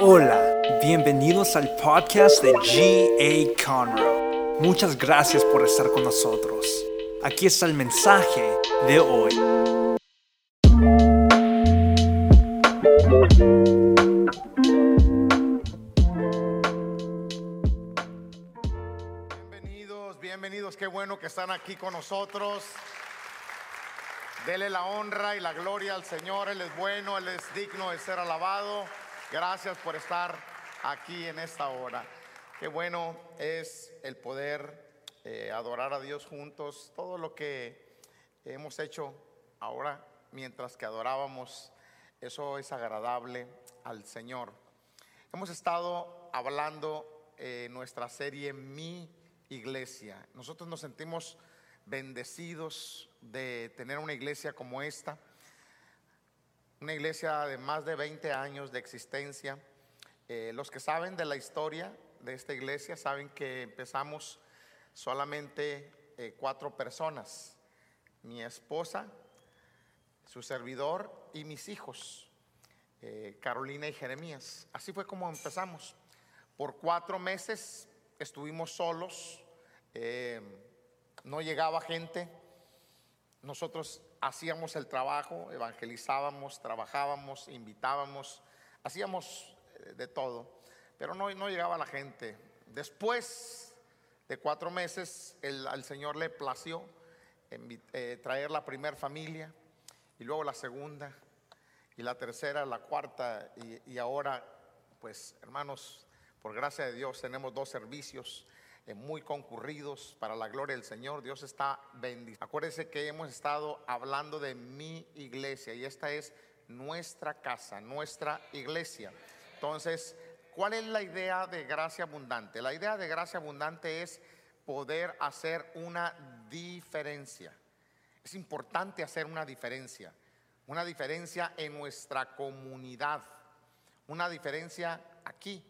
Hola, bienvenidos al podcast de G.A. Conroe. Muchas gracias por estar con nosotros. Aquí está el mensaje de hoy. Bienvenidos, bienvenidos, qué bueno que están aquí con nosotros. Dele la honra y la gloria al Señor, Él es bueno, Él es digno de ser alabado. Gracias por estar aquí en esta hora. Qué bueno es el poder eh, adorar a Dios juntos. Todo lo que hemos hecho ahora mientras que adorábamos, eso es agradable al Señor. Hemos estado hablando en nuestra serie Mi Iglesia. Nosotros nos sentimos bendecidos de tener una iglesia como esta una iglesia de más de 20 años de existencia. Eh, los que saben de la historia de esta iglesia saben que empezamos solamente eh, cuatro personas, mi esposa, su servidor y mis hijos, eh, Carolina y Jeremías. Así fue como empezamos. Por cuatro meses estuvimos solos, no llegaba gente, nosotros hacíamos el trabajo, evangelizábamos, trabajábamos, invitábamos, hacíamos eh, de todo, pero no, no llegaba la gente. Después de cuatro meses, al Señor le plació eh, traer la primera familia y luego la segunda y la tercera, la cuarta y, y ahora, pues hermanos, por gracia de Dios tenemos dos servicios muy concurridos para la gloria del Señor. Dios está bendiciendo. Acuérdense que hemos estado hablando de mi iglesia y esta es nuestra casa, nuestra iglesia. Entonces, ¿cuál es la idea de gracia abundante? La idea de gracia abundante es poder hacer una diferencia. Es importante hacer una diferencia, una diferencia en nuestra comunidad, una diferencia aquí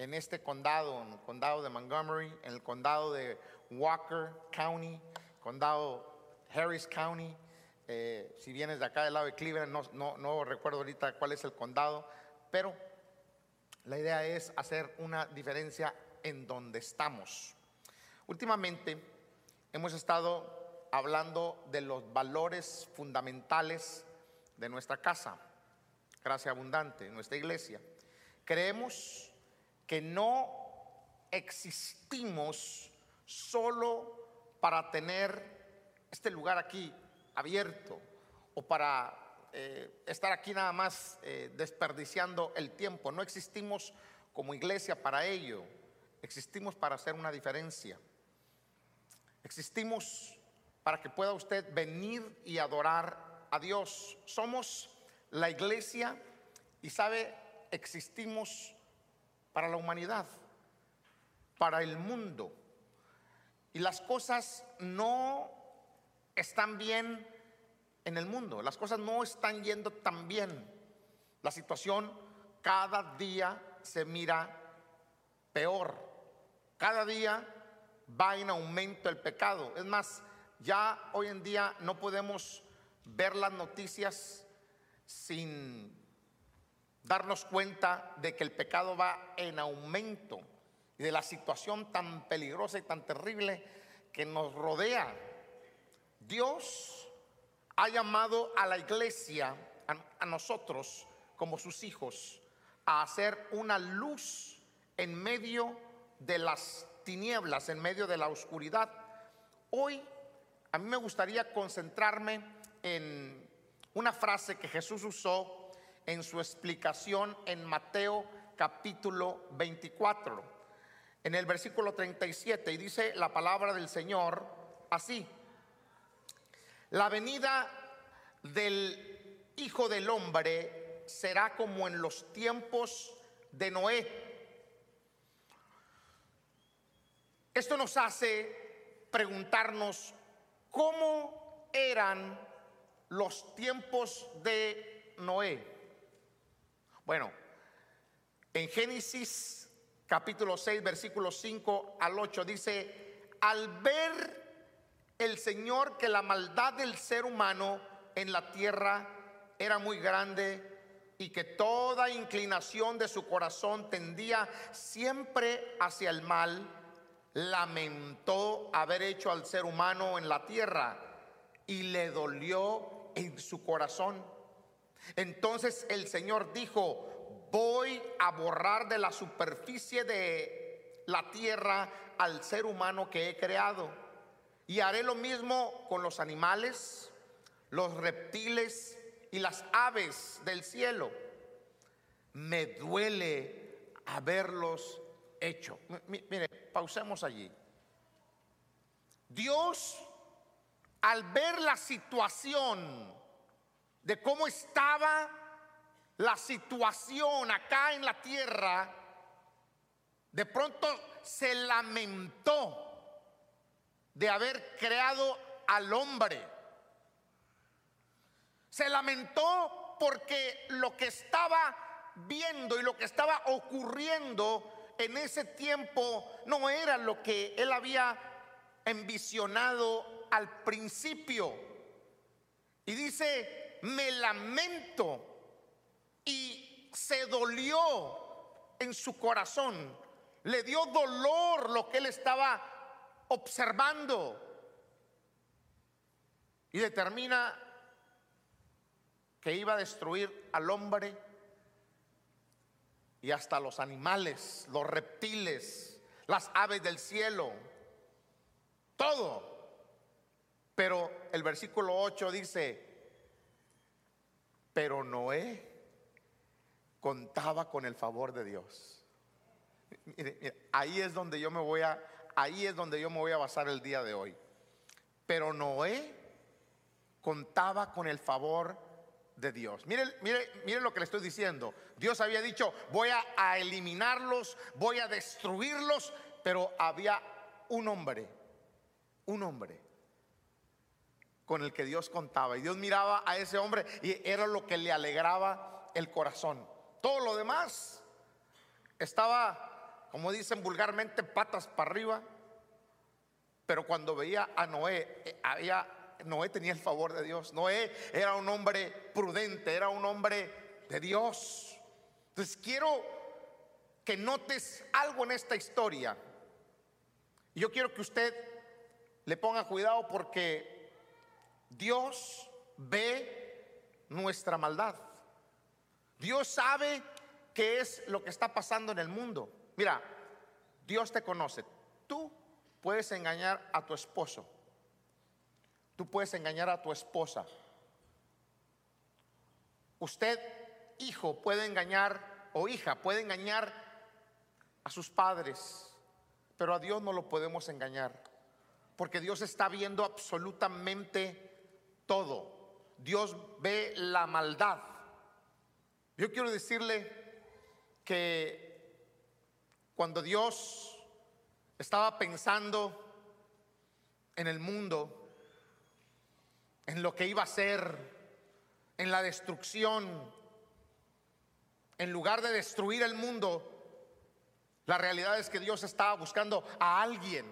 en este condado, en el condado de Montgomery, en el condado de Walker County, condado Harris County. Eh, si vienes de acá del lado de Cleveland, no, no, no recuerdo ahorita cuál es el condado, pero la idea es hacer una diferencia en donde estamos. Últimamente hemos estado hablando de los valores fundamentales de nuestra casa, gracia abundante, nuestra iglesia. Creemos que no existimos solo para tener este lugar aquí abierto o para eh, estar aquí nada más eh, desperdiciando el tiempo. No existimos como iglesia para ello. Existimos para hacer una diferencia. Existimos para que pueda usted venir y adorar a Dios. Somos la iglesia y sabe, existimos para la humanidad, para el mundo. Y las cosas no están bien en el mundo, las cosas no están yendo tan bien. La situación cada día se mira peor, cada día va en aumento el pecado. Es más, ya hoy en día no podemos ver las noticias sin darnos cuenta de que el pecado va en aumento y de la situación tan peligrosa y tan terrible que nos rodea. Dios ha llamado a la iglesia, a, nosotros como sus hijos, a hacer una luz en medio de las tinieblas, en medio de la oscuridad. Hoy a mí me gustaría concentrarme en una frase que Jesús usó en su explicación en Mateo capítulo 24, en el versículo 37, y dice la palabra del Señor así, la venida del Hijo del Hombre será como en los tiempos de Noé. Esto nos hace preguntarnos cómo eran los tiempos de Noé. Bueno, en Génesis capítulo 6, versículo 5 al 8 dice, al ver el Señor que la maldad del ser humano en la tierra era muy grande y que toda inclinación de su corazón tendía siempre hacia el mal, lamentó haber hecho al ser humano en la tierra y le dolió en su corazón. Entonces el Señor dijo, voy a borrar de la superficie de la tierra al ser humano que he creado. Y haré lo mismo con los animales, los reptiles y las aves del cielo. Me duele haberlos hecho. mire, pausemos allí. Dios, al ver la situación de cómo estaba la situación acá en la tierra, de pronto se lamentó de haber creado al hombre. Se lamentó porque lo que estaba viendo y lo que estaba ocurriendo en ese tiempo no era lo que él había envisionado al principio. Y dice, me lamento y se dolió en su corazón. Le dio dolor lo que él estaba observando. Y determina que iba a destruir al hombre y hasta los animales, los reptiles, las aves del cielo, todo. Pero el versículo 8 dice, pero Noé contaba con el favor de Dios. ahí es donde yo me voy a, ahí es donde yo me voy a basar el día de hoy. Pero Noé contaba con el favor de Dios. Miren, miren, lo que le estoy diciendo. Dios había dicho, voy a, eliminarlos, voy a destruirlos, pero había un hombre, un hombre con el que Dios contaba. Y Dios miraba a ese hombre y era lo que le alegraba el corazón. Todo lo demás estaba, como dicen vulgarmente, patas para arriba. Pero cuando veía a Noé, eh, había Noé tenía el favor de Dios. Noé era un hombre prudente, era un hombre de Dios. Entonces quiero que notes algo en esta historia. Yo quiero que usted le ponga cuidado porque Dios ve nuestra maldad. Dios sabe qué es lo que está pasando en el mundo. Mira, Dios te conoce. Tú puedes engañar a tu esposo Tú puedes engañar a tu esposa. Usted, hijo, puede engañar, o hija, puede engañar a sus padres, pero a Dios no lo podemos engañar, porque Dios está viendo absolutamente todo. Dios ve la maldad. Yo quiero decirle que cuando Dios estaba pensando en el mundo, en lo que iba a ser, en la destrucción. En lugar de destruir el mundo, la realidad es que Dios estaba buscando a alguien,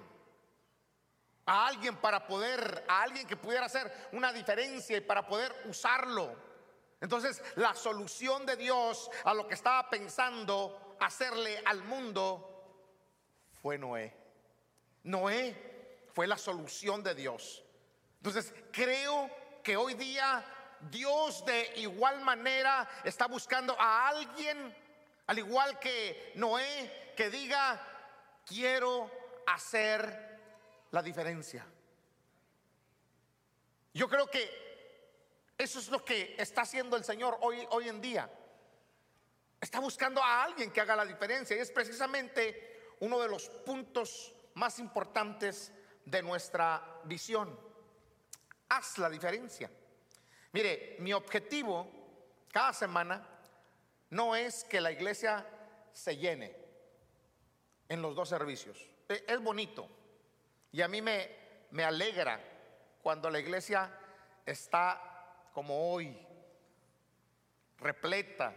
a alguien para poder, a alguien que pudiera hacer una diferencia y para poder usarlo. Entonces, la solución de Dios a lo que estaba pensando hacerle al mundo fue Noé. Noé fue la solución de Dios. Entonces, creo que hoy día Dios de igual manera está buscando a alguien, al igual que Noé, que diga, quiero hacer la diferencia. Yo creo que eso es lo que está haciendo el Señor hoy, hoy en día. Está buscando a alguien que haga la diferencia y es precisamente uno de los puntos más importantes de nuestra visión. Haz la diferencia. Mire, mi objetivo cada semana no es que la iglesia se llene en los dos servicios. E, es bonito y a mí me, me alegra cuando la iglesia está como hoy, repleta,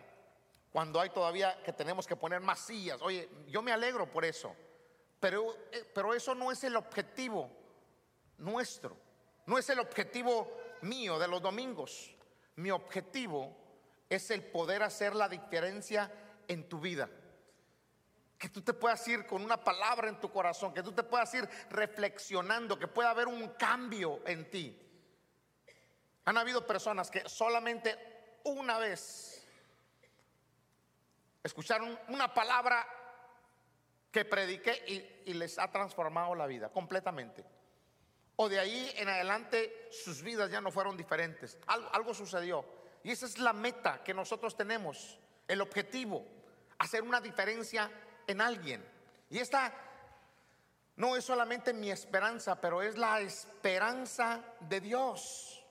cuando hay todavía que tenemos que poner más sillas. Oye, yo me alegro por eso, pero, eh, pero eso no es el objetivo nuestro. No es el objetivo mío de los domingos. Mi objetivo es el poder hacer la diferencia en tu vida. Que tú te puedas ir con una palabra en tu corazón, que tú te puedas ir reflexionando, que pueda haber un cambio en ti. Han habido personas que solamente una vez escucharon una palabra que prediqué y, les ha transformado la vida completamente. O de ahí en adelante sus vidas ya no fueron diferentes. algo sucedió. Y esa es la meta que nosotros tenemos, el objetivo, hacer una diferencia en alguien. Y esta no es solamente mi esperanza, pero es la esperanza de Dios.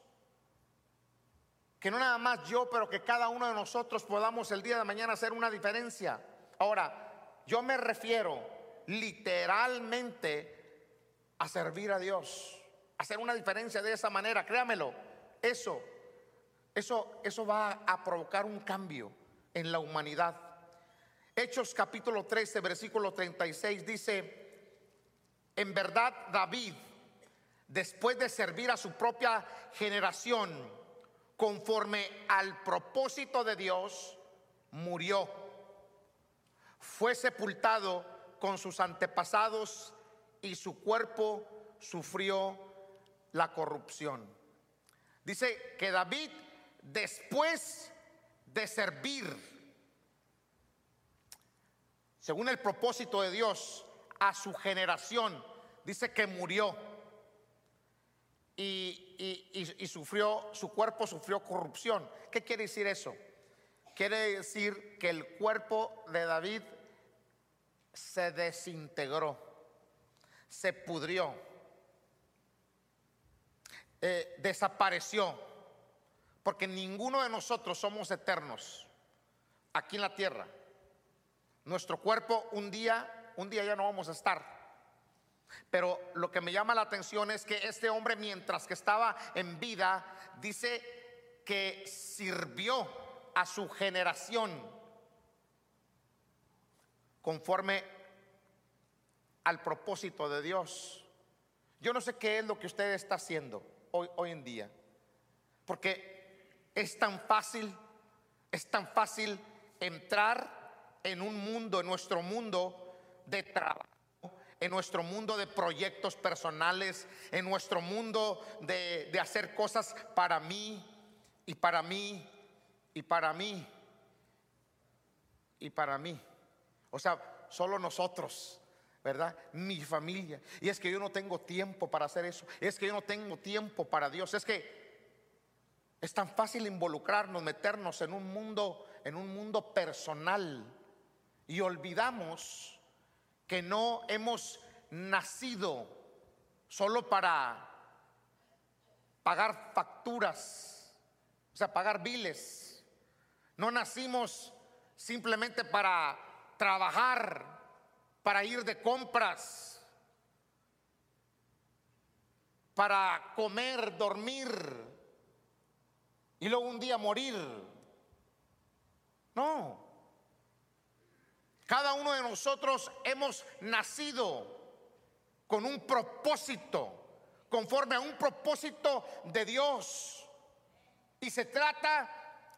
Que no nada más yo, pero que cada uno de nosotros podamos el día de mañana hacer una diferencia. Ahora, yo me refiero literalmente a servir a Dios, hacer una diferencia de esa manera, créamelo, eso eso, eso va a provocar un cambio en la humanidad. Hechos capítulo 13, versículo 36 dice, en verdad David, después de servir a su propia generación, conforme al propósito de Dios, murió. Fue sepultado con sus antepasados y su cuerpo sufrió la corrupción. Dice que David después de servir, según el propósito de Dios, a su generación, dice que murió y, sufrió, su cuerpo sufrió corrupción. ¿Qué quiere decir eso? Quiere decir que el cuerpo de David se desintegró, se pudrió, eh, desapareció. Porque ninguno de nosotros somos eternos aquí en la tierra. Nuestro cuerpo un día, un día ya no vamos a estar. Pero lo que me llama la atención es que este hombre mientras que estaba en vida dice que sirvió a su generación conforme al propósito de Dios. Yo no sé qué es lo que usted está haciendo hoy, hoy en día. Porque es tan fácil, es tan fácil entrar en un mundo, en nuestro mundo de trabajo, en nuestro mundo de proyectos personales, en nuestro mundo de, hacer cosas para mí y para mí y para mí y para mí. O sea, solo nosotros. ¿verdad? Mi familia. Y es que yo no tengo tiempo para hacer eso. Es que yo no tengo tiempo para Dios. Es que es tan fácil involucrarnos, meternos en un mundo, en un mundo personal y olvidamos que no hemos nacido solo para pagar facturas, o sea, pagar biles. No nacimos simplemente para trabajar, para ir de compras, para comer, dormir y luego un día morir. No. Cada uno de nosotros hemos nacido con un propósito, conforme a un propósito de Dios. Y se trata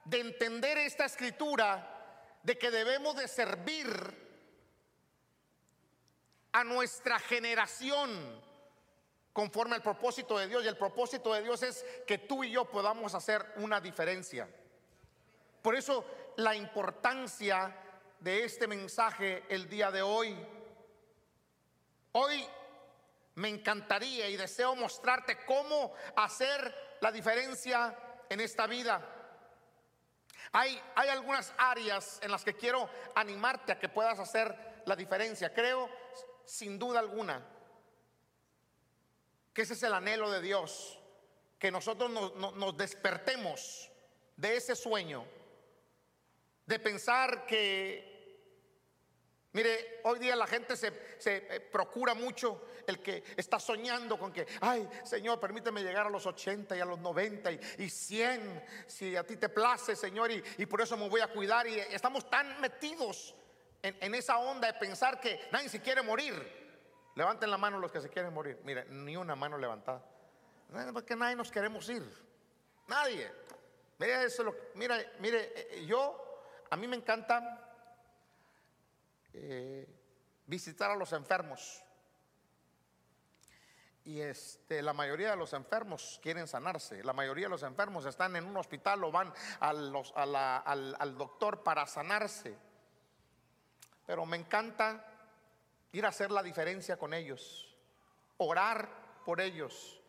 de entender esta escritura de que debemos de servir a nuestra generación conforme al propósito de Dios. Y el propósito de Dios es que tú y yo podamos hacer una diferencia. Por eso la importancia de este mensaje el día de hoy. Hoy me encantaría y deseo mostrarte cómo hacer la diferencia en esta vida. Hay, hay algunas áreas en las que quiero animarte a que puedas hacer la diferencia. Creo, sin duda alguna, que ese es el anhelo de Dios, que nosotros nos, despertemos de ese sueño, de pensar que Mire, hoy día la gente se, eh, procura mucho el que está soñando con que, ay, Señor, permíteme llegar a los 80 y a los 90 y, 100, si a ti te place, Señor, y, por eso me voy a cuidar. Y estamos tan metidos en, en, esa onda de pensar que nadie se quiere morir. Levanten la mano los que se quieren morir. Mira, ni una mano levantada. Porque nadie nos queremos ir. Nadie. Vea eso, mira, mire, eh, yo, a mí me encanta eh, visitar a los enfermos. Y este, la mayoría de los enfermos quieren sanarse. La mayoría de los enfermos están en un hospital o van al, doctor para sanarse. Pero me encanta ir a hacer la diferencia con ellos, orar por ellos,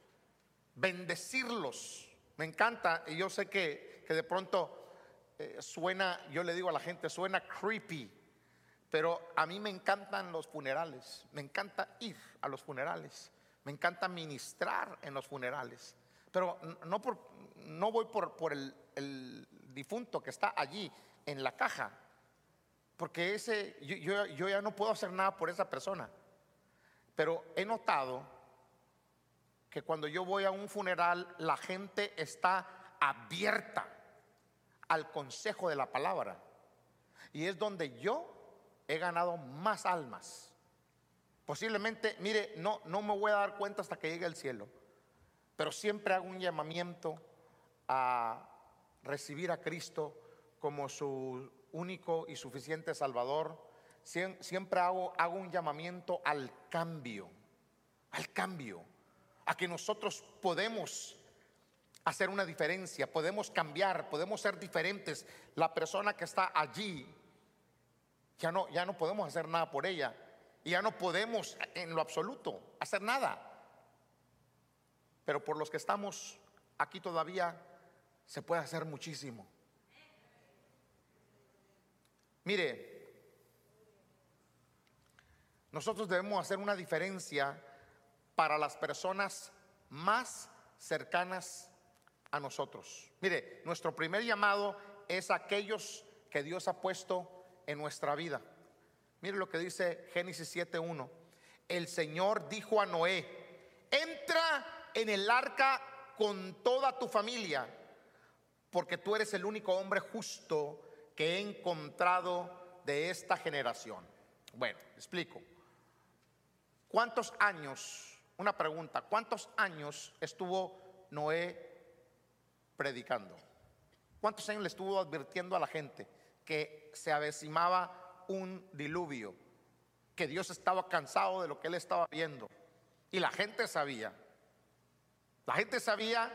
bendecirlos. Me encanta y yo sé que, de pronto eh, suena, yo le digo a la gente, suena creepy, pero a mí me encantan los funerales, me encanta ir a los funerales, me encanta ministrar en los funerales, pero no, por, no voy por, el difunto que está allí en la caja, porque ese, yo, yo, ya no puedo hacer nada por esa persona. Pero he notado que cuando yo voy a un funeral, la gente está abierta al consejo de la palabra. Y es donde yo he ganado más almas. Posiblemente, mire, no, no me voy a dar cuenta hasta que llegue al cielo, pero siempre hago un llamamiento a recibir a Cristo como su único y suficiente Salvador, siempre hago, hago un llamamiento al cambio, al cambio, a que nosotros podemos hacer una diferencia, podemos cambiar, podemos ser diferentes. La persona que está allí, ya no, ya no podemos hacer nada por ella, y ya no podemos en lo absoluto hacer nada. Pero por los que estamos aquí todavía se puede hacer muchísimo. Mire, nosotros debemos hacer una diferencia para las personas más cercanas a nosotros. Mire, nuestro primer llamado es aquellos que Dios ha puesto en nuestra vida. Mire lo que dice Génesis 7.1. El Señor dijo a Noé, entra en el arca con toda tu familia, porque tú eres el único hombre justo que he encontrado de esta generación. Bueno, explico. ¿Cuántos años, una pregunta, cuántos años estuvo Noé predicando? ¿Cuántos años le estuvo advirtiendo a la gente que se avecinaba un diluvio? Que Dios estaba cansado de lo que él estaba viendo. Y la gente sabía. La gente sabía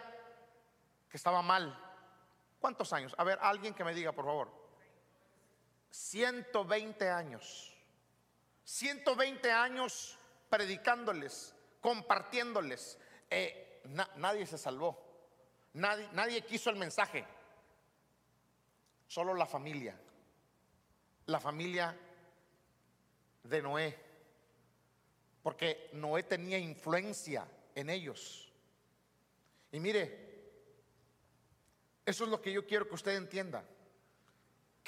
que estaba mal. ¿Cuántos años? A ver, alguien que me diga, por favor. 120 años. 120 años predicándoles, compartiéndoles. Eh, nadie se salvó. Nadie, nadie quiso el mensaje. Solo la familia. La familia de Noé. Porque Noé tenía influencia en ellos. Y mire, eso es lo que yo quiero que usted entienda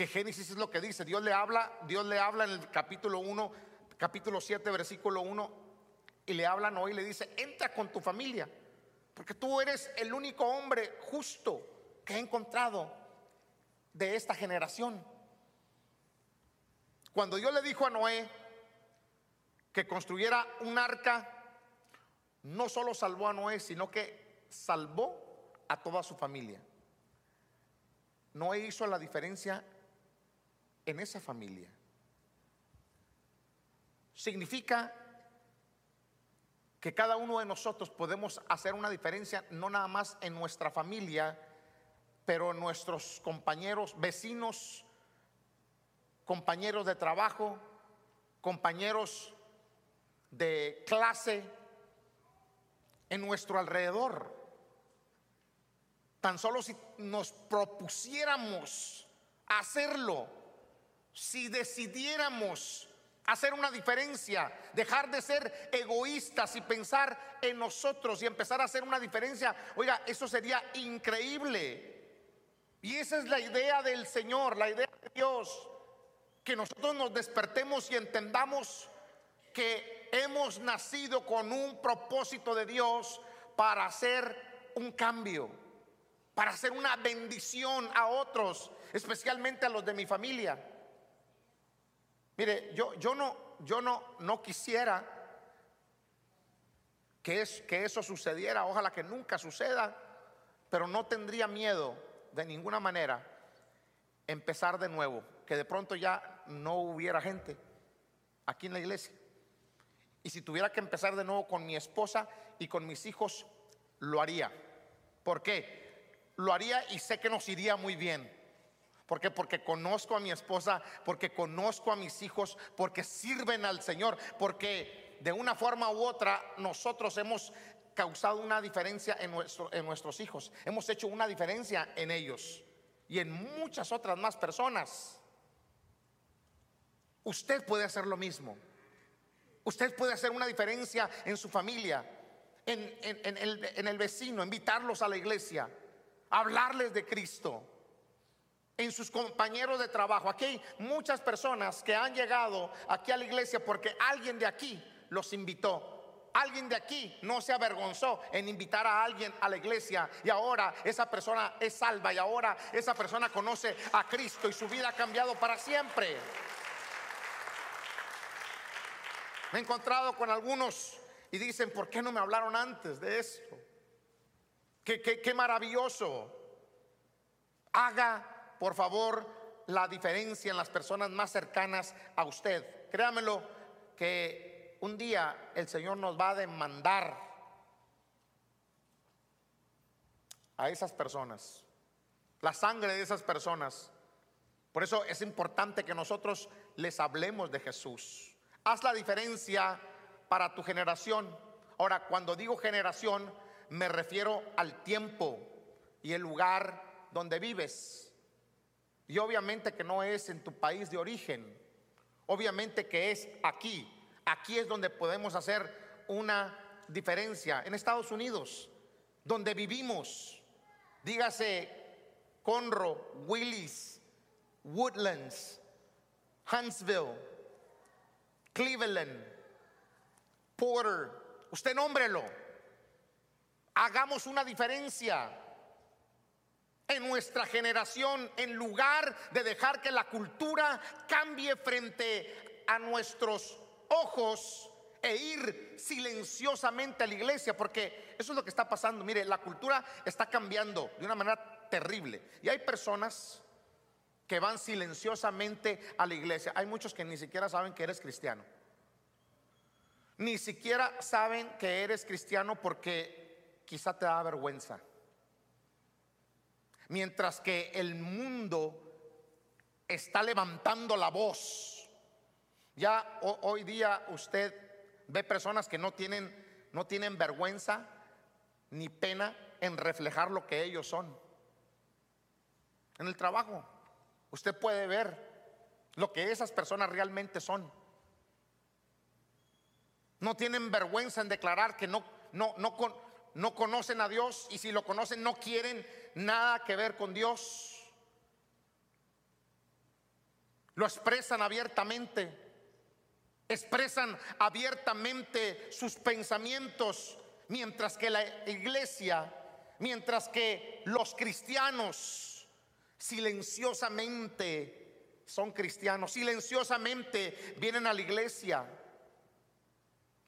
que Génesis es lo que dice. Dios le habla, Dios le habla en el capítulo 1, capítulo 7, versículo 1, y le habla a Noé y le dice, entra con tu familia, porque tú eres el único hombre justo que he encontrado de esta generación. Cuando Dios le dijo a Noé que construyera un arca, no solo salvó a Noé, sino que salvó a toda su familia. Noé hizo la diferencia en esa familia. Significa que cada uno de nosotros podemos hacer una diferencia, no nada más en nuestra familia, pero nuestros compañeros, vecinos, compañeros de trabajo, compañeros de clase, en nuestro alrededor. Tan solo si nos propusiéramos hacerlo, si decidiéramos hacer una diferencia, dejar de ser egoístas y pensar en nosotros y empezar a hacer una diferencia, oiga, eso sería increíble. Y esa es la idea del Señor, la idea de Dios, que nosotros nos despertemos y entendamos que hemos nacido con un propósito de Dios para hacer un cambio, para hacer una bendición a otros, especialmente a los de mi familia. Mire, yo, yo, no, yo no, no quisiera que, es, que eso sucediera, ojalá que nunca suceda, pero no tendría miedo de ninguna manera empezar de nuevo, que de pronto ya no hubiera gente aquí en la iglesia. Y si tuviera que empezar de nuevo con mi esposa y con mis hijos, lo haría. ¿Por qué? Lo haría y sé que nos iría muy bien. ¿Por qué? Porque conozco a mi esposa, porque conozco a mis hijos, porque sirven al Señor, porque de una forma u otra nosotros hemos causado una diferencia en, nuestro, en nuestros hijos, hemos hecho una diferencia en ellos y en muchas otras más personas. Usted puede hacer lo mismo. Usted puede hacer una diferencia en su familia, en, el, en, el, vecino, invitarlos a la iglesia, hablarles de Cristo, en sus compañeros de trabajo. Aquí hay muchas personas que han llegado aquí a la iglesia porque alguien de aquí los invitó. Alguien de aquí no se avergonzó en invitar a alguien a la iglesia y ahora esa persona es salva y ahora esa persona conoce a Cristo y su vida ha cambiado para siempre. Me he encontrado con algunos y dicen, ¿por qué no me hablaron antes de esto? Qué, maravilloso. Haga, por favor, la diferencia en las personas más cercanas a usted. Créamelo que un día el Señor nos va a demandar a esas personas, la sangre de esas personas. Por eso es importante que nosotros les hablemos de Jesús. Haz la diferencia para tu generación. Ahora, cuando digo generación, me refiero al tiempo y el lugar donde vives. Y obviamente que no es en tu país de origen. Obviamente que es aquí. Aquí es donde podemos hacer una diferencia. En Estados Unidos, donde vivimos, dígase Conroe, Willis, Woodlands, Huntsville, Cleveland, Porter, usted nómbrelo. Hagamos una diferencia en nuestra generación en lugar de dejar que la cultura cambie frente a nuestros ojos e ir silenciosamente a la iglesia, porque eso es lo que está pasando. Mire, la cultura está cambiando de una manera terrible. Y hay personas que van silenciosamente a la iglesia. Hay muchos que ni siquiera saben que eres cristiano. Ni siquiera saben que eres cristiano porque quizá te da vergüenza. Mientras que el mundo está levantando la voz. Ya hoy día usted ve personas que no tienen, no tienen vergüenza ni pena en reflejar lo que ellos son. En el trabajo, Usted puede ver lo que esas personas realmente son. No tienen vergüenza en declarar que no, no, no, no conocen a Dios y si lo conocen no quieren nada que ver con Dios. Lo expresan abiertamente, expresan abiertamente sus pensamientos, mientras que la iglesia, mientras que los cristianos silenciosamente son cristianos, silenciosamente vienen a la iglesia.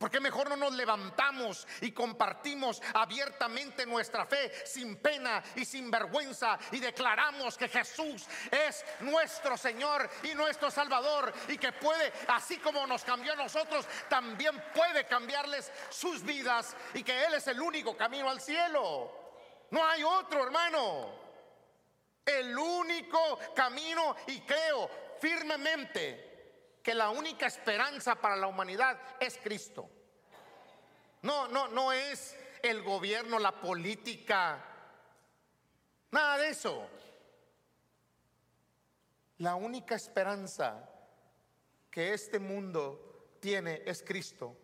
¿Por qué mejor no nos levantamos y compartimos abiertamente nuestra fe sin pena y sin vergüenza y declaramos que Jesús es nuestro Señor y nuestro Salvador y que puede, así como nos cambió a nosotros, también puede cambiarles sus vidas y que Él es el único camino al cielo? No hay otro, hermano. El único camino y creo firmemente que la única esperanza para la humanidad es Cristo. No, no, no es el gobierno, la política, nada de eso. La única esperanza que este mundo tiene es Cristo.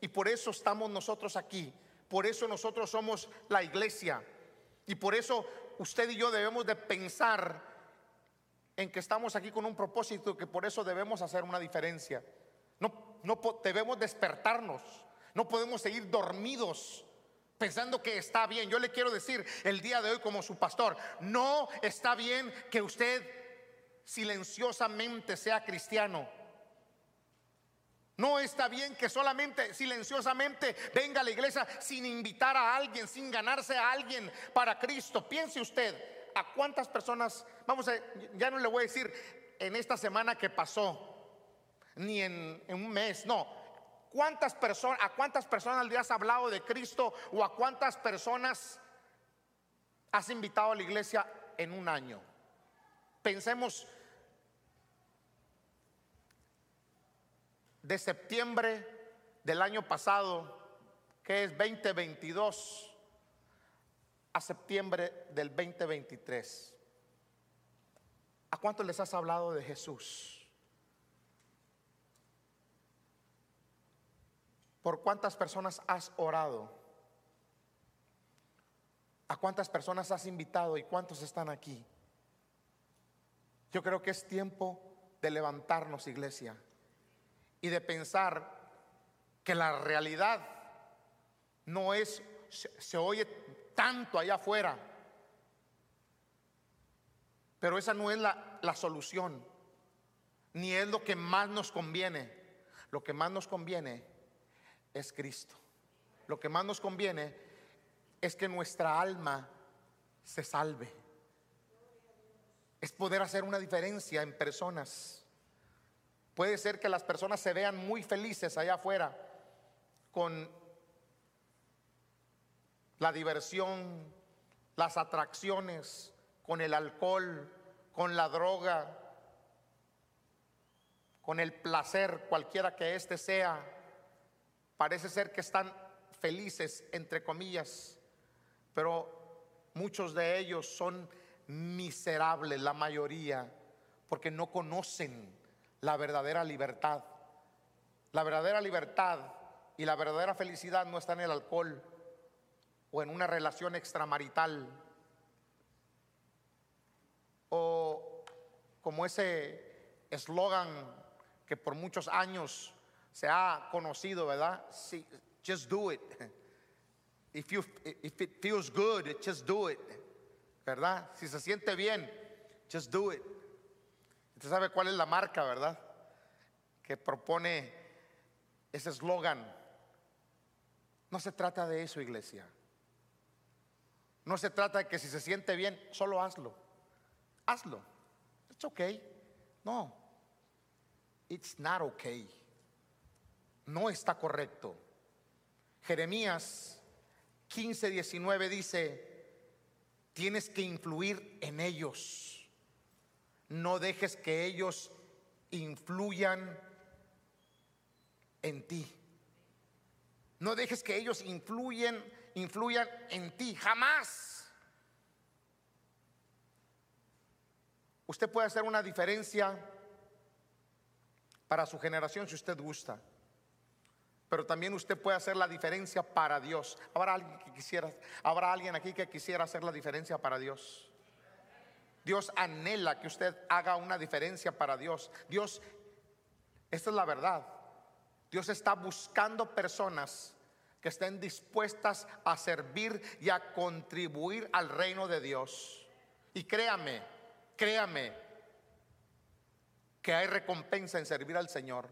Y por eso estamos nosotros aquí. Por eso nosotros somos la iglesia. Y por eso usted y yo debemos de pensar en que estamos aquí con un propósito que por eso debemos hacer una diferencia. No, no debemos despertarnos. No podemos seguir dormidos pensando que está bien. Yo le quiero decir el día de hoy como su pastor, no está bien que usted silenciosamente sea cristiano. No está bien que solamente silenciosamente venga a la iglesia sin invitar a alguien, sin ganarse a alguien para Cristo. Piense usted, ¿a cuántas personas, vamos a, ya no le voy a decir en esta semana que pasó, ni en, un mes, no, ¿Cuántas personas, a cuántas personas le has hablado de Cristo o a cuántas personas has invitado a la iglesia en un año? Pensemos de septiembre del año pasado, que es 2022, a septiembre del 2023. ¿A cuántos les has hablado de Jesús? ¿Por cuántas personas has orado? ¿A cuántas personas has invitado y cuántos están aquí? Yo creo que es tiempo de levantarnos, iglesia, y de pensar que la realidad no es, se, oye tanto allá afuera, pero esa no es la, la solución, ni es lo que más nos conviene. Lo que más nos conviene es Cristo. Lo que más nos conviene es que nuestra alma se salve. Es poder hacer una diferencia en personas. Puede ser que las personas se vean muy felices allá afuera con la diversión, las atracciones, con el alcohol, con la droga, con el placer, cualquiera que éste sea Parece ser que están felices, entre comillas, pero muchos de ellos son miserables, la mayoría, porque no conocen la verdadera libertad. La verdadera libertad y la verdadera felicidad no está en el alcohol o en una relación extramarital o como ese eslogan que por muchos años se ha conocido, ¿verdad? just do it. If, you, if it feels good, just do it. ¿Verdad? Si se siente bien, just do it. Usted sabe cuál es la marca, ¿verdad? Que propone ese eslogan. No se trata de eso, iglesia. No se trata de que si se siente bien, solo hazlo. Hazlo. It's okay. No. It's not okay no está correcto. Jeremías 15, 19 dice, tienes que influir en ellos. No dejes que ellos influyan en ti. No dejes que ellos influyan, influyan en ti. Jamás. Usted puede hacer una diferencia para su generación si usted gusta. Pero también usted puede hacer la diferencia para Dios. ¿Habrá alguien que quisiera, habrá alguien aquí que quisiera hacer la diferencia para Dios? Dios anhela que usted haga una diferencia para Dios. Dios, esta es la verdad. Dios está buscando personas que estén dispuestas a servir y a contribuir al reino de Dios. Y créame, créame que hay recompensa en servir al Señor.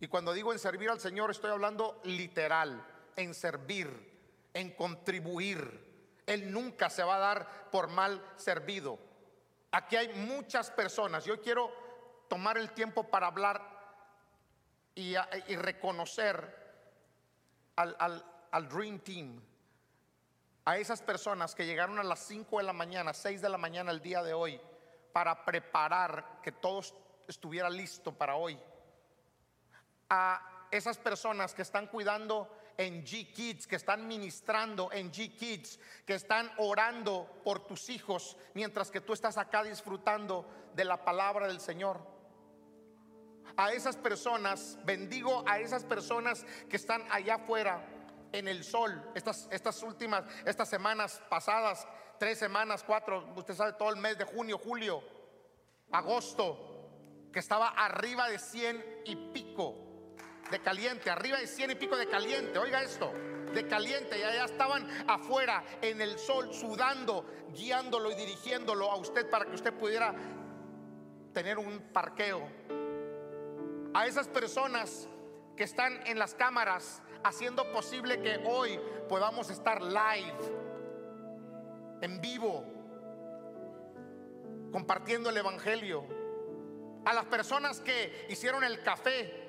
Y cuando digo en servir al Señor, estoy hablando literal, en servir, en contribuir. Él nunca se va a dar por mal servido. Aquí hay muchas personas. Yo quiero tomar el tiempo para hablar y, reconocer al, al Dream Team, a esas personas que llegaron a las 5 de la mañana, 6 de la mañana el día de hoy, para preparar que todo estuviera listo para hoy a esas personas que están cuidando en G Kids, que están ministrando en G Kids, que están orando por tus hijos mientras que tú estás acá disfrutando de la palabra del Señor. A esas personas, bendigo a esas personas que están allá afuera en el sol, estas, estas últimas, estas semanas pasadas, tres semanas, cuatro, usted sabe, todo el mes de junio, julio, agosto, que estaba arriba de 100 y pico de caliente, arriba de cien y pico de caliente. Oiga esto, de caliente. Y allá estaban afuera en el sol, sudando, guiándolo y dirigiéndolo a usted para que usted pudiera tener un parqueo. A esas personas que están en las cámaras haciendo posible que hoy podamos estar live, en vivo, compartiendo el Evangelio. A las personas que hicieron el café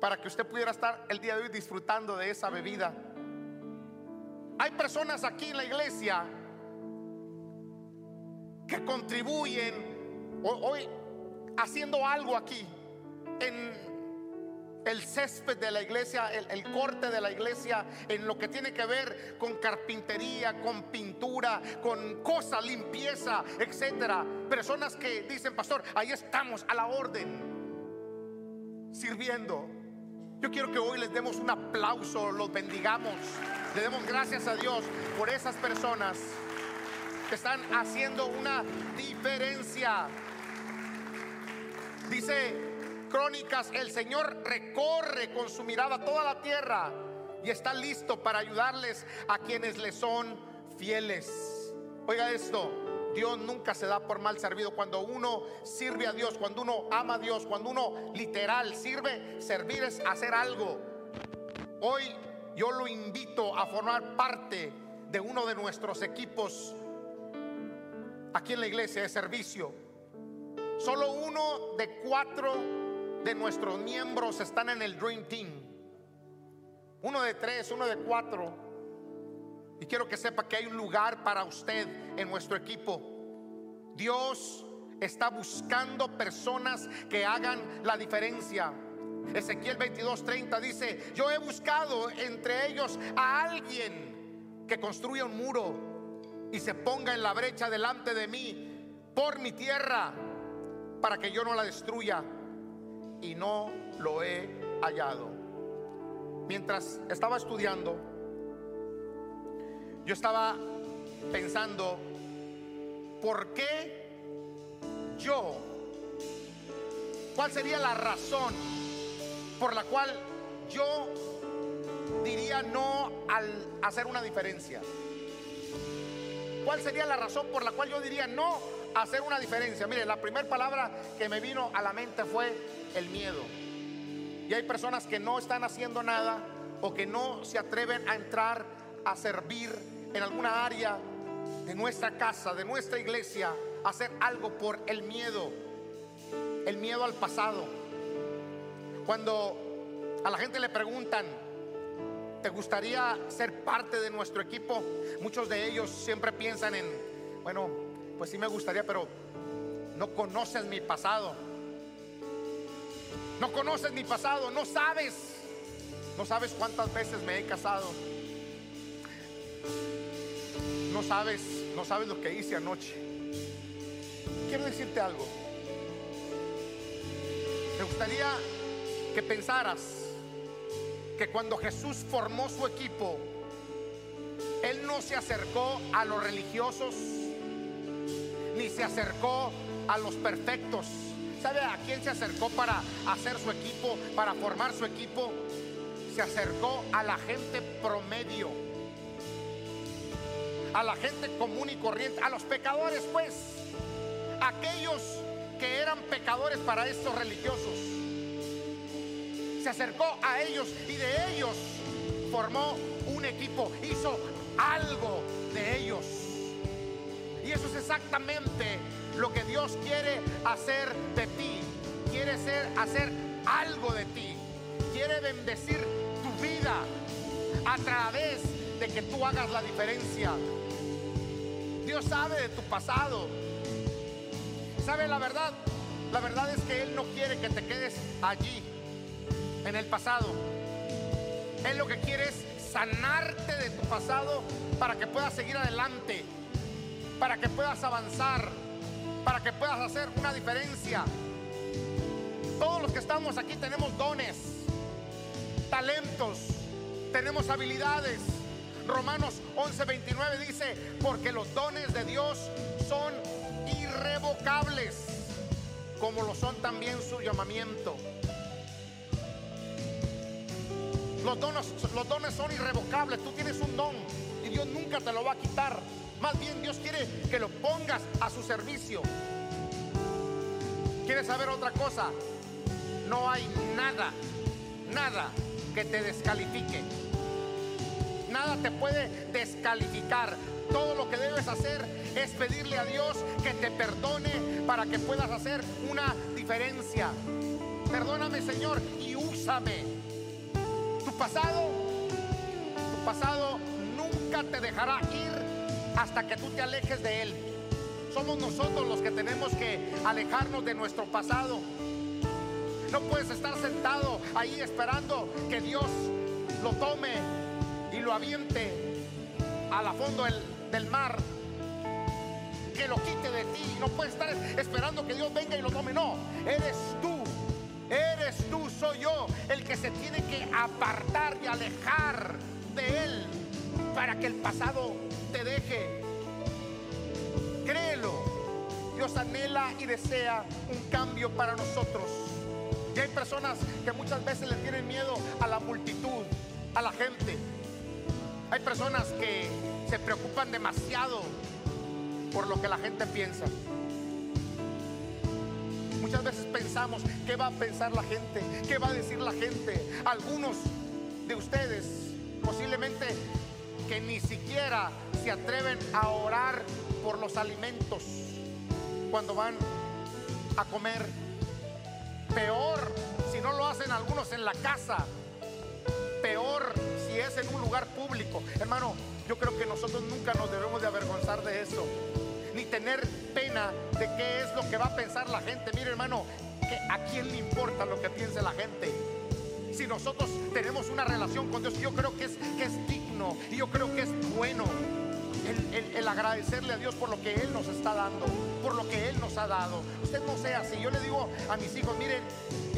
para que usted pudiera estar el día de hoy disfrutando de esa bebida. Hay personas aquí en la iglesia que contribuyen hoy haciendo algo aquí en el césped de la iglesia, el, corte de la iglesia, en lo que tiene que ver con carpintería, con pintura, con cosa, limpieza, etcétera. Personas que dicen, pastor, ahí estamos a la orden, sirviendo. Yo quiero que hoy les demos un aplauso, los bendigamos, le demos gracias a Dios por esas personas que están haciendo una diferencia. Dice Crónicas, el Señor recorre con su mirada toda la tierra y está listo para ayudarles a quienes le son fieles. Oiga esto, Dios nunca se da por mal servido. Cuando uno sirve a Dios, cuando uno ama a Dios, cuando uno literal sirve, servir es hacer algo. Hoy yo lo invito a formar parte de uno de nuestros equipos aquí en la iglesia de servicio. Solo uno de cuatro de nuestros miembros están en el Dream Team. Uno de tres, uno de cuatro. Y quiero que sepa que hay un lugar para usted en nuestro equipo. Dios está buscando personas que hagan la diferencia. Ezequiel 22:30 dice, yo he buscado entre ellos a alguien que construya un muro y se ponga en la brecha delante de mí por mi tierra para que yo no la destruya y no lo he hallado. Mientras estaba estudiando, yo estaba pensando, ¿por qué yo? ¿Cuál sería la razón por la cual yo diría no al hacer una diferencia? ¿Cuál sería la razón por la cual yo diría no hacer una diferencia? Mire, la primera palabra que me vino a la mente fue el miedo. Y hay personas que no están haciendo nada o que no se atreven a entrar a servir en alguna área de nuestra casa, de nuestra iglesia, hacer algo por el miedo, el miedo al pasado. Cuando a la gente le preguntan, ¿te gustaría ser parte de nuestro equipo? Muchos de ellos siempre piensan en, bueno, pues sí me gustaría, pero no conoces mi pasado. No conoces mi pasado, no sabes. No sabes cuántas veces me he casado. No sabes, no sabes lo que hice anoche. Quiero decirte algo. Me gustaría que pensaras que cuando Jesús formó su equipo, Él no se acercó a los religiosos, ni se acercó a los perfectos ¿Sabe a quién se acercó para hacer su equipo, para formar su equipo? Se acercó a la gente promedio, a la gente común y corriente, a los pecadores, pues, aquellos que eran pecadores para estos religiosos. Se acercó a ellos y de ellos formó un equipo, hizo algo de ellos. Eso es exactamente lo que Dios quiere hacer de ti. Quiere ser, hacer algo de ti. Quiere bendecir tu vida a través de que tú hagas la diferencia. Dios sabe de tu pasado. ¿Sabe la verdad? La verdad es que Él no quiere que te quedes allí, en el pasado. Él lo que quiere es sanarte de tu pasado para que puedas seguir adelante, para que puedas avanzar para que puedas hacer una diferencia. Todos los que estamos aquí tenemos dones, talentos, tenemos habilidades. Romanos 11:29 dice, porque los dones de Dios son irrevocables, como lo son también su llamamiento. Los dones, los dones son irrevocables, tú tienes un don y Dios nunca te lo va a quitar. Más bien Dios quiere que lo pongas a su servicio. ¿Quieres saber otra cosa? No hay nada, nada que te descalifique. Nada te puede descalificar. Todo lo que debes hacer es pedirle a Dios que te perdone para que puedas hacer una diferencia. Perdóname, Señor, y úsame. Tu pasado, tu pasado nunca te dejará ir hasta que tú te alejes de él. Somos nosotros los que tenemos que alejarnos de nuestro pasado. No puedes estar sentado ahí esperando que Dios lo tome y lo aviente a la fondo del, mar. Que lo quite de ti. No puedes estar esperando que Dios venga y lo tome. No, eres tú. Eres tú, soy yo, el que se tiene que apartar y alejar de Él para que el pasado te deje. Créelo. Dios anhela y desea un cambio para nosotros. Y hay personas que muchas veces le tienen miedo a la multitud, a la gente. Hay personas que se preocupan demasiado por lo que la gente piensa. Muchas veces pensamos, ¿qué va a pensar la gente? ¿Qué va a decir la gente? Algunos de ustedes posiblemente que ni siquiera se atreven a orar por los alimentos cuando van a comer. Peor si no lo hacen algunos en la casa. Peor si es en un lugar público. Hermano, yo creo que nosotros nunca nos debemos de avergonzar de eso. Ni tener pena de qué es lo que va a pensar la gente. Mire, hermano, a quién le importa lo que piense la gente. Si nosotros tenemos una relación con Dios, yo creo que es, que y yo creo que es bueno el, agradecerle a Dios por lo que Él nos está dando, por lo que Él nos ha dado. Usted no sea así. Yo le digo a mis hijos, miren,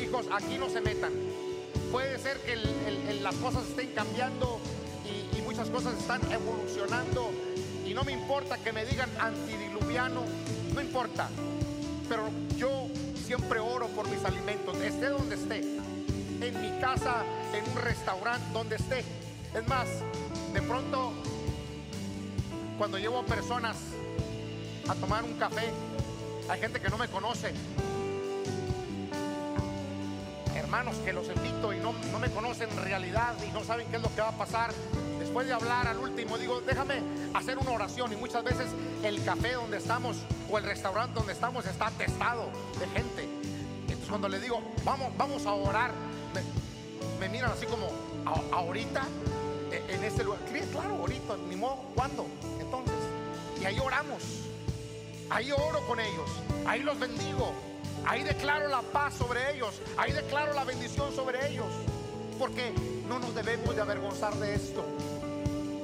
hijos, aquí no se metan. Puede ser que las cosas estén cambiando y, y muchas cosas están evolucionando. Y no me importa que me digan antidiluviano, no importa. Pero yo siempre oro por mis alimentos, esté donde esté. En mi casa, en un restaurante, donde esté. Es más, de pronto, cuando llevo personas a tomar un café, hay gente que no me conoce. Hermanos que los invito y no, no me conocen en realidad y no saben qué es lo que va a pasar. Después de hablar al último, digo, déjame hacer una oración. Y muchas veces el café donde estamos o el restaurante donde estamos está atestado de gente. Entonces cuando le digo, vamos, vamos a orar, me, miran así como, "¿A- ahorita, en ese lugar. Claro, ahorita, ni modo, ¿cuándo? Entonces, y ahí oramos. Ahí oro con ellos. Ahí los bendigo. Ahí declaro la paz sobre ellos. Ahí declaro la bendición sobre ellos. Porque no nos debemos de avergonzar de esto.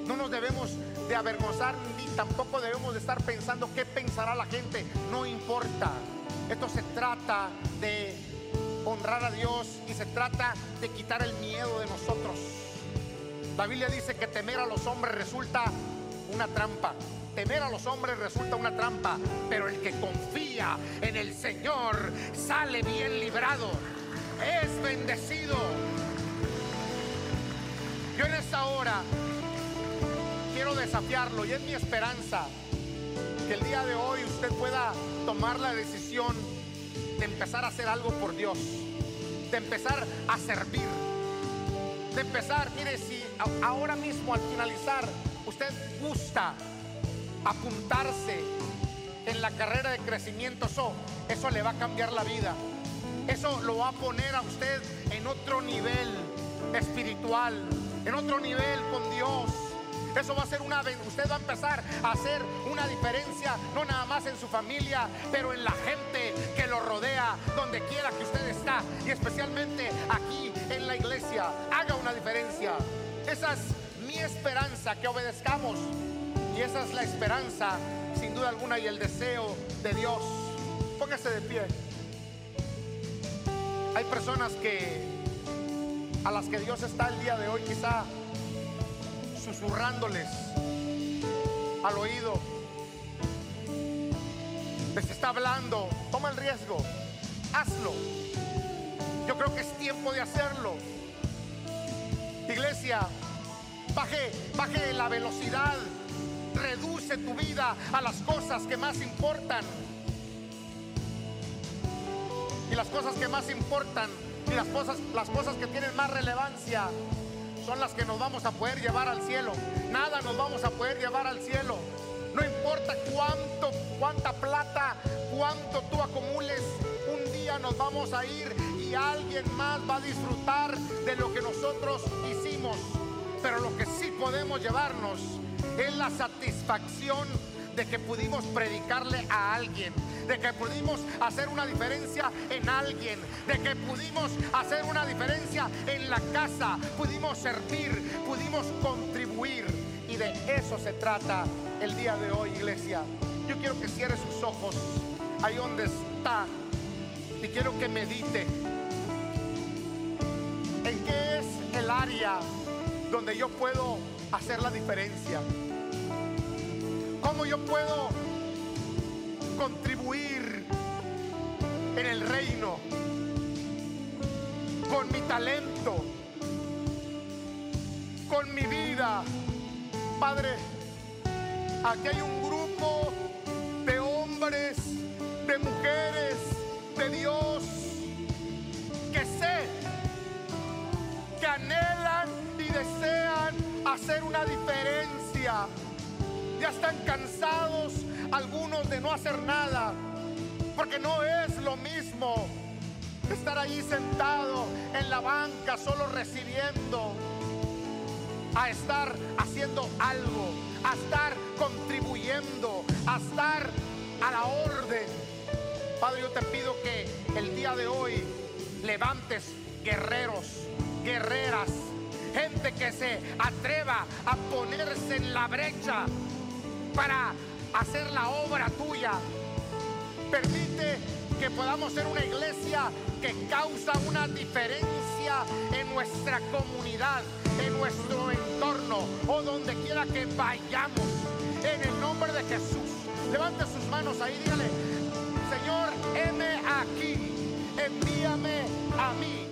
No nos debemos de avergonzar ni tampoco debemos de estar pensando qué pensará la gente. No importa. Esto se trata de honrar a Dios y se trata de quitar el miedo de nosotros. La Biblia dice que temer a los hombres resulta una trampa. Temer a los hombres resulta una trampa, pero el que confía en el Señor sale bien librado. Es bendecido. Yo en esta hora quiero desafiarlo y es mi esperanza que el día de hoy usted pueda tomar la decisión de empezar a hacer algo por Dios, de empezar a servir empezar, mire, si ahora mismo al finalizar usted gusta apuntarse en la carrera de crecimiento, eso, eso le va a cambiar la vida. Eso lo va a poner a usted en otro nivel espiritual, en otro nivel con Dios. Eso va a ser una usted va a empezar a hacer una diferencia no nada más en su familia, pero en la gente que lo rodea, donde quiera que usted está y especialmente aquí en la iglesia. Haga una diferencia. Esa es mi esperanza que obedezcamos y esa es la esperanza sin duda alguna y el deseo de Dios. Póngase de pie. Hay personas que a las que Dios está el día de hoy quizá susurrándoles al oído. Les está hablando. Toma el riesgo. Hazlo. Yo creo que es tiempo de hacerlo. Iglesia, baje, baje la velocidad. Reduce tu vida a las cosas que más importan. Y las cosas que más importan y las cosas, las cosas que tienen más relevancia son las que nos vamos a poder llevar al cielo. Nada nos vamos a poder llevar al cielo. No importa cuánto, cuánta plata, cuánto tú acumules, un día nos vamos a ir y alguien más va a disfrutar de lo que nosotros hicimos. Pero lo que sí podemos llevarnos es la satisfacción de que pudimos predicarle a alguien, de que pudimos hacer una diferencia en alguien, de que pudimos hacer una diferencia en la casa, pudimos servir, pudimos contribuir. Y de eso se trata el día de hoy, iglesia. Yo quiero que cierre sus ojos ahí donde está y quiero que medite en qué es el área donde yo puedo hacer la diferencia. ¿Cómo yo puedo contribuir en el reino con mi talento, con mi vida? Padre, aquí hay un grupo de hombres, de mujeres, de Dios, que sé que anhelan y desean hacer una diferencia ya están cansados algunos de no hacer nada, porque no es lo mismo estar ahí sentado en la banca solo recibiendo, a estar haciendo algo, a estar contribuyendo, a estar a la orden. Padre, yo te pido que el día de hoy levantes guerreros, guerreras, gente que se atreva a ponerse en la brecha para hacer la obra tuya. Permite que podamos ser una iglesia que causa una diferencia en nuestra comunidad, en nuestro entorno o donde quiera que vayamos. En el nombre de Jesús. Levante sus manos ahí, dígale, Señor, heme aquí, envíame a mí.